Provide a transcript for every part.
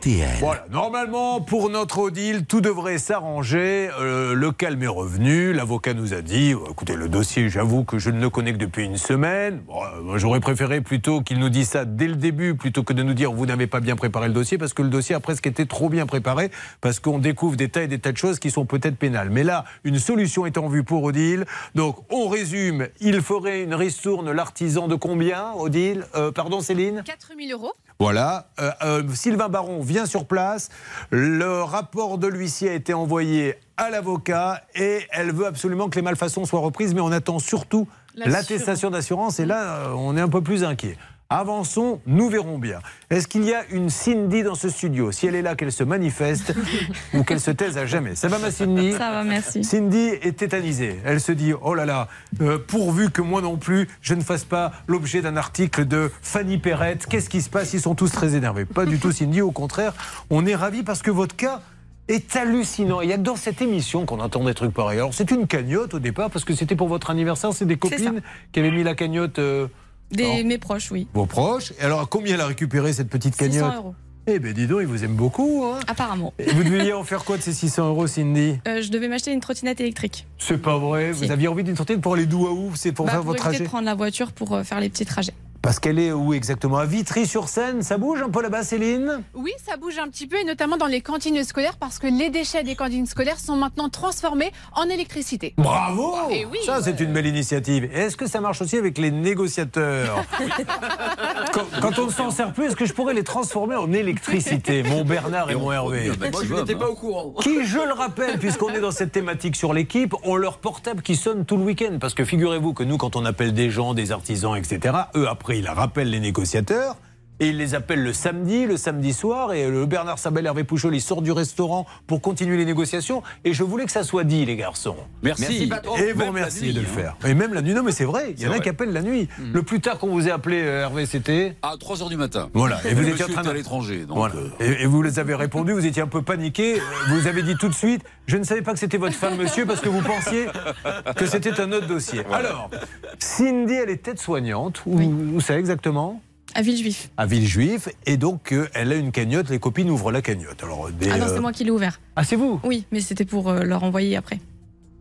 RTL. Voilà, normalement, pour notre Odile, tout devrait s'arranger. Euh, le calme est revenu? L'avocat nous a dit euh, écoutez, le dossier, j'avoue que je ne le connais que depuis une semaine. Bon, euh, J'aurais préféré plutôt qu'il nous dise ça dès le début, plutôt que de nous dire vous n'avez pas bien préparé le dossier, parce que le dossier a presque été trop bien préparé, parce qu'on découvre des tas et des tas de choses qui sont peut-être pénales. Mais là, une solution est en vue pour Odile. Donc, on résume il ferait une ristourne, l'artisan de combien, Odile? Euh, Pardon, Céline? 4000 euros. Voilà. Euh, euh, Sylvain Baron vient sur place. Le rapport de l'huissier a été envoyé à l'avocat et elle veut absolument que les malfaçons soient reprises, mais on attend surtout l'attestation d'assurance et là, euh, on est un peu plus inquiet. Avançons, nous verrons bien. Est-ce qu'il y a une Cindy dans ce studio? Si elle est là, qu'elle se manifeste ou qu'elle se taise à jamais. Ça va ma Cindy? Ça va, merci. Cindy est tétanisée. Elle se dit Oh là là, euh, pourvu que moi non plus, je ne fasse pas l'objet d'un article de Fanny Perrette. Qu'est-ce qui se passe? Ils sont tous très énervés. Pas du tout, Cindy. Au contraire, on est ravis parce que votre cas est hallucinant. Il y a dans cette émission qu'on entend des trucs pareils. Alors, c'est une cagnotte au départ parce que c'était pour votre anniversaire. C'est des copines qui avaient mis la cagnotte. euh, Des, mes proches, oui. vos proches. Et alors, combien elle a récupéré cette petite 600 cagnotte euros, Eh bien, dis donc, ils vous aiment beaucoup. hein. apparemment. Et vous deviez en faire quoi de ces 600 euros, Cindy Euh, je devais m'acheter une trottinette électrique. C'est pas vrai. Si. Vous aviez envie d'une sortie pour aller d'où à où? C'est pour Bah, faire pour votre trajet de prendre la voiture pour euh, faire les petits trajets. Parce qu'elle est où exactement? À Vitry-sur-Seine Ça bouge un peu là-bas, Céline? Oui, ça bouge un petit peu, et notamment dans les cantines scolaires, parce que les déchets des cantines scolaires sont maintenant transformés en électricité. Bravo Eh oui, Ça, c'est une belle initiative. Et Est-ce que ça marche aussi avec les négociateurs? Quand, quand on ne s'en sert plus, est-ce que je pourrais les transformer en électricité Mon Bernard et, mon Hervé? Moi, je n'étais pas au courant. Qui, je le rappelle, puisqu'on est dans cette thématique sur l'équipe, ont leur portable qui sonne tout le week-end. Parce que figurez-vous que nous, quand on appelle des gens, des artisans, etc., eux, après, ils rappellent les négociateurs. Et ils les appellent le samedi, le samedi soir. Et le Bernard Sabel, Hervé Pouchol, ils sortent du restaurant pour continuer les négociations. Et je voulais que ça soit dit, les garçons. Merci. Merci, patron. Et vous remerciez nuit, de le hein. faire. Et même la nuit, non, mais c'est vrai. Il y en a qui appellent la nuit. Le plus tard qu'on vous ait appelé, euh, Hervé, c'était. À 3h du matin. Voilà. Et vous étiez en train à de. l'étranger. donc, Voilà. euh, Et, et vous les avez répondu, vous étiez un peu paniqué. Vous avez dit tout de suite Je ne savais pas que c'était votre femme, monsieur, parce que vous pensiez que c'était un autre dossier. Alors, Cindy, elle est tête-soignante. Où, Oui. où ça exactement? À Villejuif. À Villejuif. Et donc, euh, elle a une cagnotte. Les copines ouvrent la cagnotte. Alors, des, Ah non, euh, c'est moi qui l'ai ouvert. Ah, c'est vous Oui, mais c'était pour euh, leur envoyer après.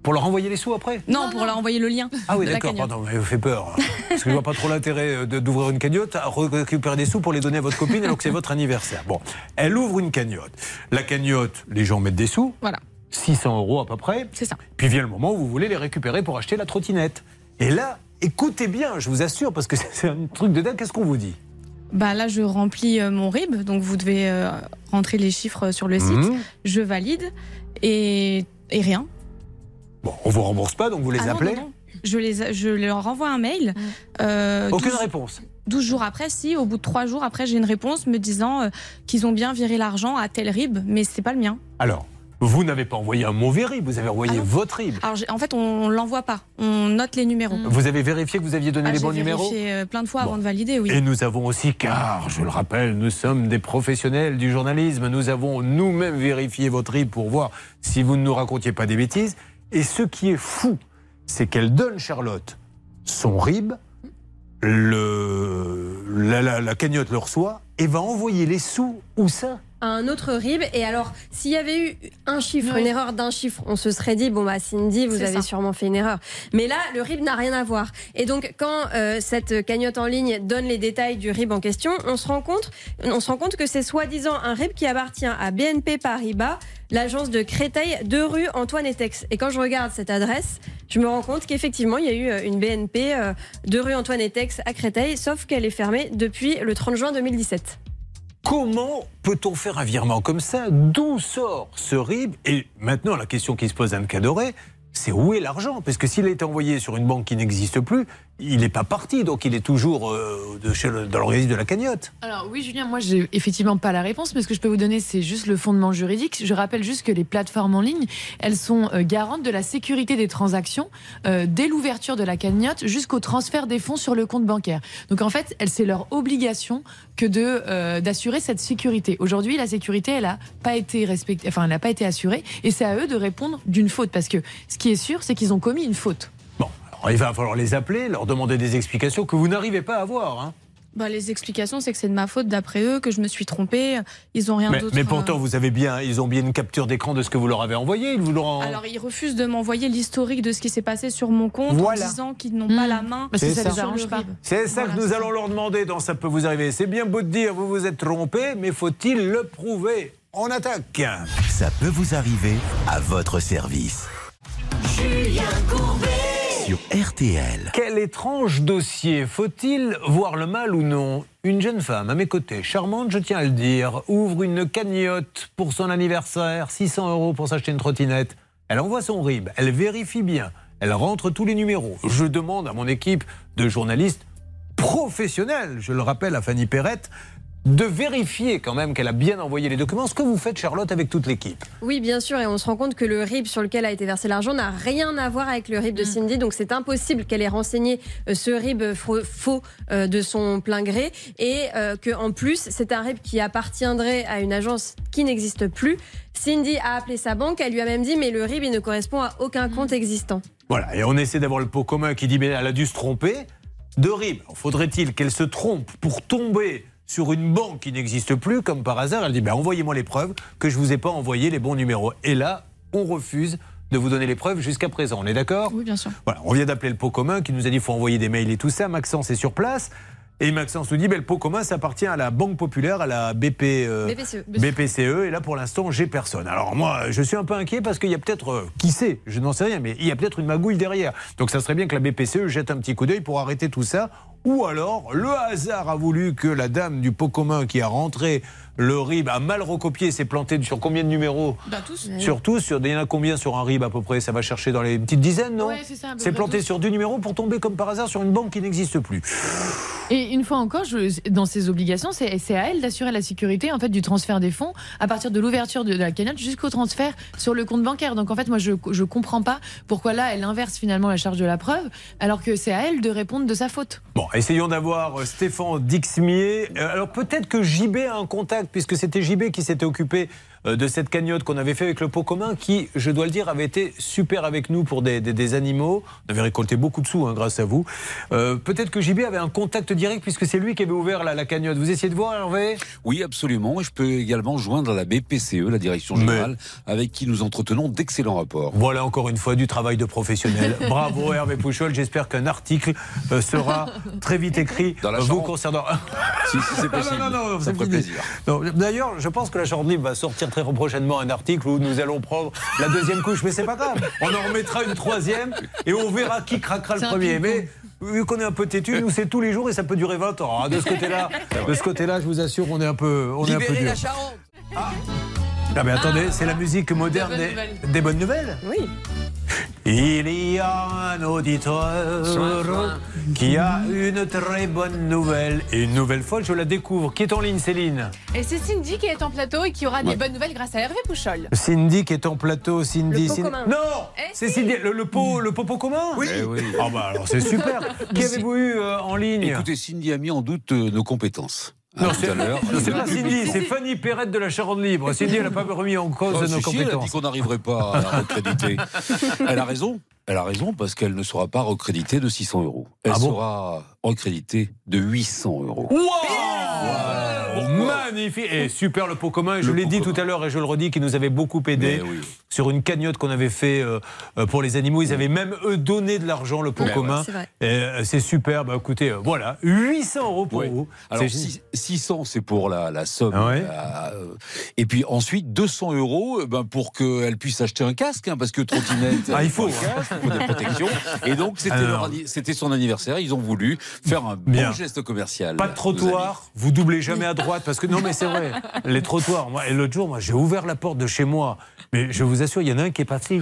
Pour leur envoyer les sous après Non, pour leur envoyer le lien. Ah oui, d'accord, pardon, mais vous fait peur. Parce que je vois pas trop l'intérêt de- d'ouvrir une cagnotte, à récupérer des sous pour les donner à votre copine alors que c'est votre anniversaire. Bon, elle ouvre une cagnotte. La cagnotte, les gens mettent des sous, Voilà, 600 euros à peu près. c'est ça. Puis vient le moment où vous voulez les récupérer pour acheter la trottinette. Et là, écoutez bien, je vous assure, parce que c'est un truc de dingue, qu'est-ce qu'on vous dit? Bah là, je remplis euh, mon RIB, donc vous devez euh, rentrer les chiffres sur le site. Mhm. Je valide et, et rien. Bon, on vous rembourse pas, donc vous les Ah appelez non, non. Je, les, je leur envoie un mail. euh, Aucune 12 réponse. 12 jours après, si, au bout de 3 jours après, j'ai une réponse me disant euh, qu'ils ont bien viré l'argent à tel RIB, mais c'est pas le mien. Alors, vous n'avez pas envoyé un mauvais RIB, vous avez envoyé Ah votre RIB. Alors, j'ai- en fait, on l'envoie pas. On note les numéros. Vous avez vérifié que vous aviez donné Ah, les j'ai bons numéros vérifié euh, plein de fois Bon. avant de valider, oui. Et nous avons aussi, car je le rappelle, nous sommes des professionnels du journalisme, nous avons nous-mêmes vérifié votre RIB pour voir si vous ne nous racontiez pas des bêtises. Et ce qui est fou, c'est qu'elle donne, Charlotte, son RIB, le, la, la- la cagnotte le reçoit et va envoyer les sous. Où ça? À un autre RIB. Et alors, s'il y avait eu un chiffre, Oui. une erreur d'un chiffre, on se serait dit, bon, bah, Cindy, vous avez ça. sûrement fait une erreur. Mais là, le RIB n'a rien à voir. Et donc, quand euh, cette cagnotte en ligne donne les détails du RIB en question, on se rend compte, on se rend compte que c'est soi-disant un RIB qui appartient à BNP Paribas, l'agence de Créteil, deux rue Antoine Etex. Et quand je regarde cette adresse, je me rends compte qu'effectivement, il y a eu euh, une BNP, euh, deux rue Antoine Etex à Créteil, sauf qu'elle est fermée depuis le 30 juin 2017. Comment peut-on faire un virement comme ça D'où sort ce RIB Et maintenant, la question qui se pose à Anne Cadoré, c'est où est l'argent Parce que s'il a envoyé sur une banque qui n'existe plus, il n'est pas parti, donc il est toujours euh, de chez le- dans registre de la cagnotte. Alors oui, Julien, moi j'ai effectivement pas la réponse, mais ce que je peux vous donner, c'est juste le fondement juridique. Je rappelle juste que les plateformes en ligne, elles sont euh, garantes de la sécurité des transactions euh, dès l'ouverture de la cagnotte jusqu'au transfert des fonds sur le compte bancaire. Donc en fait, c'est leur obligation que de euh, d'assurer cette sécurité. Aujourd'hui, la sécurité, elle a pas été respectée, enfin, elle n'a pas été assurée, et c'est à eux de répondre d'une faute, parce que ce qui est sûr, c'est qu'ils ont commis une faute. Il va falloir les appeler, leur demander des explications que vous n'arrivez pas à avoir. hein. Bah, les explications, c'est que c'est de ma faute d'après eux, que je me suis trompée. Ils ont rien d'autre. mais pourtant, vous avez bien, ils ont bien une capture d'écran de ce que vous leur avez envoyé. Ils vous. Alors, ils refusent de m'envoyer l'historique de ce qui s'est passé sur mon compte Voilà. en disant qu'ils n'ont pas Hmm. la main. Parce que C'est ça ça. arrange pas. C'est ça Voilà, que nous allons ça. leur demander dans Ça peut vous arriver. C'est bien beau de dire vous vous êtes trompé, mais faut-il le prouver? On attaque. Ça peut vous arriver à votre service. RTL. Quel étrange dossier. Faut-il voir le mal ou non? Une jeune femme à mes côtés, charmante, je tiens à le dire, ouvre une cagnotte pour son anniversaire, 600 euros pour s'acheter une trottinette. Elle envoie son RIB, elle vérifie bien, elle rentre tous les numéros. Je demande à mon équipe de journalistes professionnels, je le rappelle à Fanny Perrette, de vérifier quand même qu'elle a bien envoyé les documents. Ce que vous faites, Charlotte, avec toute l'équipe. Oui, bien sûr, et on se rend compte que le RIB sur lequel a été versé l'argent n'a rien à voir avec le RIB de Cindy, donc c'est impossible qu'elle ait renseigné euh, ce RIB faux, euh, de son plein gré, et euh, que en plus c'est un RIB qui appartiendrait à une agence qui n'existe plus. Cindy a appelé sa banque, elle lui a même dit mais le RIB il ne correspond à aucun compte existant. Voilà, et on essaie d'avoir le pot commun qui dit mais elle a dû se tromper. De RIB, faudrait-il qu'elle se trompe pour tomber sur une banque qui n'existe plus, comme par hasard Elle dit ben, envoyez-moi les preuves que je vous ai pas envoyé les bons numéros. Et là, on refuse de vous donner les preuves jusqu'à présent. On est d'accord Oui, bien sûr. Voilà, on vient d'appeler le pot commun qui nous a dit qu'il faut envoyer des mails et tout ça. Maxence est sur place. Et Maxence nous dit ben, le pot commun, ça appartient à la Banque Populaire, à la BP. euh, BPCE. BPCE et là pour l'instant j'ai personne. Alors moi je suis un peu inquiet parce qu'il y a peut-être, euh, qui sait, je n'en sais rien, mais il y a peut-être une magouille derrière. Donc ça serait bien que la BPCE jette un petit coup d'œil pour arrêter tout ça. Ou alors le hasard a voulu que la dame du pot commun qui a rentré le RIB a mal recopié, s'est planté sur combien de numéros Bah, tous. Sur tous, sur, il y en a combien sur un RIB à peu près? Ça va chercher dans les petites dizaines, non? Ouais, c'est planté tous. sur deux numéros pour tomber comme par hasard sur une banque qui n'existe plus. Et une fois encore, je- dans ses obligations, c'est à elle d'assurer la sécurité en fait du transfert des fonds à partir de l'ouverture de, de la cagnotte jusqu'au transfert sur le compte bancaire. Donc en fait, moi, je je comprends pas pourquoi là, elle inverse finalement la charge de la preuve, alors que c'est à elle de répondre de sa faute. Bon, essayons d'avoir euh, Stéphane Dixmier. Euh, Alors peut-être que JB a un contact, puisque c'était JB qui s'était occupé de cette cagnotte qu'on avait fait avec le pot commun, qui, je dois le dire, avait été super avec nous pour des, des- des animaux. On avait récolté beaucoup de sous hein, grâce à vous. Euh, peut-être que JB avait un contact direct, puisque c'est lui qui avait ouvert la, la cagnotte. Vous essayez de voir, Hervé? Oui, absolument. Et je peux également joindre la BPCE, la Direction Mais- Générale, avec qui nous entretenons d'excellents rapports. Voilà encore une fois du travail de professionnel. Bravo Hervé Pouchol. J'espère qu'un article euh, sera très vite écrit Dans la euh, vous concernant. Si, si c'est possible. Non, non, non, ça ferait plaisir. D'ailleurs, je pense que la Charente Libre va sortir très prochainement un article où nous allons prendre la deuxième couche, mais c'est pas grave. On en remettra une troisième et on verra qui craquera le premier. Mais vu qu'on est un peu têtu, nous c'est tous les jours et ça peut durer 20 ans. hein. De ce côté-là, de ce côté-là, je vous assure, on est un peu, on est un peu dur. Charente Ah mais attendez, c'est la musique moderne bonnes des, nouvelles. des bonnes nouvelles. Oui. Il y a un auditeur qui a une très bonne nouvelle. Et une nouvelle fois, je la découvre. Qui est en ligne, Céline? Et c'est Cindy qui est en plateau et qui aura des bonnes nouvelles grâce à Hervé Pouchol. Cindy qui est en plateau. Cindy. Le pot Cindy- commun. Non Eh C'est. Cindy. Le, le pot, le popo commun? Oui. Eh oui. Ah bah alors c'est super. qui avez-vous eu euh, en ligne? Écoutez, Cindy a mis en doute euh, nos compétences. Non, tout c'est à l'heure. non, c'est pas Cindy, c'est Fanny Perrette de la Charente Libre. Cindy, elle n'a pas remis en cause Oh, nos si, si, elle a dit compétences. qu'on n'arriverait pas à la recréditer. elle a raison. Elle a raison parce qu'elle ne sera pas recréditée de 600 euros. Elle Ah bon sera recréditée de 800 euros. Wow Magnifique Et super le pot commun. Et je l'ai dit commun. tout à l'heure et je le redis, qui nous avait beaucoup aidé oui. sur une cagnotte qu'on avait fait euh, euh, pour les animaux. Ils avaient même eux donné de l'argent le pot commun. Euh, C'est super. Bah, écoutez, voilà, 800 euros pour Ouais. vous. Alors C'est- six- 600 c'est pour la, la somme. Ah ouais et puis ensuite 200 euros ben, pour qu'elle puisse acheter un casque hein, parce que trottinette. Ah, il faut. un casque, il faut des protections. Et donc c'était son anniversaire. Ils ont voulu faire un Bien. bon geste commercial. Pas de trottoir, vous doublez jamais à droite parce que non mais c'est vrai, les trottoirs. Moi, l'autre jour, moi j'ai ouvert la porte de chez moi, mais je vous assure, il y en a un qui est passé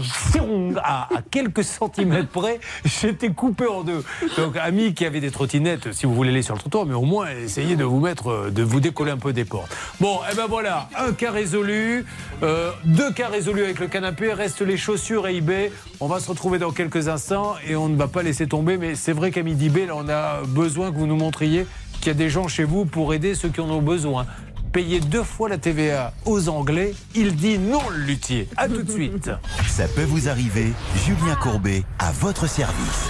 à, quelques centimètres près, j'étais coupé en deux. Donc amis qui avaient des trottinettes, si vous voulez aller sur le trottoir, mais au moins essayez de vous mettre, euh, de vous décoller un peu des portes. Bon, et ben voilà, un cas résolu, euh, deux cas résolus avec le canapé, restent les chaussures et eBay. On va se retrouver dans quelques instants et on ne va pas laisser tomber, mais c'est vrai qu'à midi B, là on a besoin que vous nous montriez qu'il y a des gens chez vous pour aider ceux qui en ont besoin. Payer deux fois la TVA aux Anglais, il dit non, luthier. À tout de suite. Ça peut vous arriver, Julien Courbet à votre service.